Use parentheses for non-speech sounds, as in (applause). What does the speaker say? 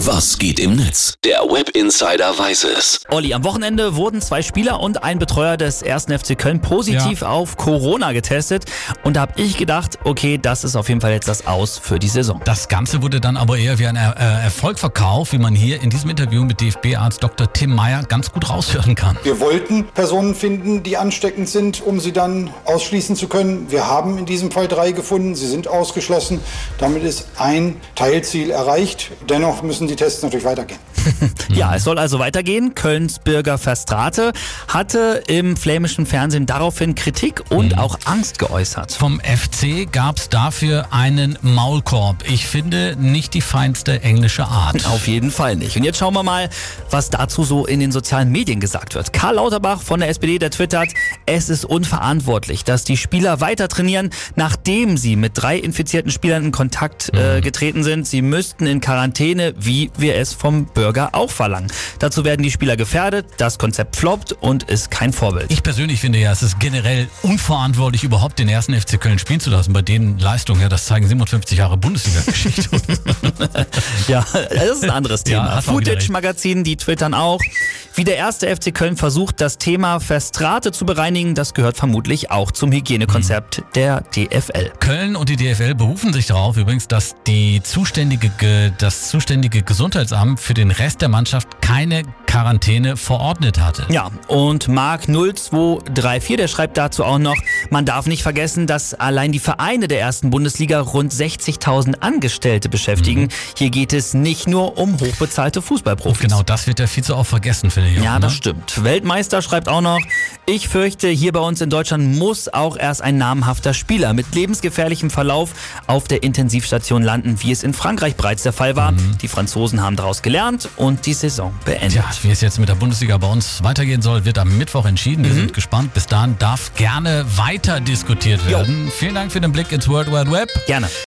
Was geht im Netz? Der Web Insider weiß es. Olli, am Wochenende wurden zwei Spieler und ein Betreuer des 1. FC Köln positiv Ja. auf Corona getestet. Und da habe ich gedacht, okay, das ist auf jeden Fall jetzt das Aus für die Saison. Das Ganze wurde dann aber eher wie ein er äh, Erfolg verkauft, wie man hier in diesem Interview mit DFB-Arzt Dr. Tim Meyer ganz gut raushören kann. Wir wollten Personen finden, die ansteckend sind, um sie dann ausschließen zu können. Wir haben in diesem Fall drei gefunden. Sie sind ausgeschlossen. Damit ist ein Teilziel erreicht. Dennoch müssen die Tests natürlich weitergehen. (laughs) Ja, es soll also weitergehen. Kölns Bürger Verstrate hatte im flämischen Fernsehen daraufhin Kritik und auch Angst geäußert. Vom FC gab es dafür einen Maulkorb. Ich finde nicht die feinste englische Art. Auf jeden Fall nicht. Und jetzt schauen wir mal, was dazu so in den sozialen Medien gesagt wird. Karl Lauterbach von der SPD, der twittert, es ist unverantwortlich, dass die Spieler weiter trainieren, nachdem sie mit drei infizierten Spielern in Kontakt äh, getreten sind. Sie müssten in Quarantäne, wie wir es vom Bürger auch verlangen. Dazu werden die Spieler gefährdet, das Konzept floppt und ist kein Vorbild. Ich persönlich finde ja, es ist generell unverantwortlich, überhaupt den ersten FC Köln spielen zu lassen. Bei den Leistungen, ja, das zeigen 57 Jahre Bundesliga-Geschichte. (laughs) (laughs) Ja, das ist ein anderes Ja, Thema. recht. Footage-Magazin, die twittern auch. Wie der erste FC Köln versucht, das Thema Verstrate zu bereinigen, das gehört vermutlich auch zum Hygienekonzept der DFL. Köln und die DFL berufen sich darauf übrigens, dass die zuständige, Ge- das zuständige Gesundheitsamt für den Rest der Mannschaft keine Quarantäne verordnet hatte. Ja, und Mark 0234, der schreibt dazu auch noch, man darf nicht vergessen, dass allein die Vereine der ersten Bundesliga rund 60.000 Angestellte beschäftigen. Hier geht es nicht nur um hochbezahlte Fußballprofis. Genau, das wird ja viel zu oft vergessen, finde ich. auch, Ja, das ne? stimmt. Weltmeister schreibt auch noch, ich fürchte, hier bei uns in Deutschland muss auch erst ein namhafter Spieler mit lebensgefährlichem Verlauf auf der Intensivstation landen, wie es in Frankreich bereits der Fall war. Die Franzosen haben daraus gelernt und die Saison beendet. Tja, wie es jetzt mit der Bundesliga bei uns weitergehen soll, wird am Mittwoch entschieden. Wir sind gespannt. Bis dahin darf gerne weiter diskutiert werden. Vielen Dank für den Blick ins World Wide Web. Gerne.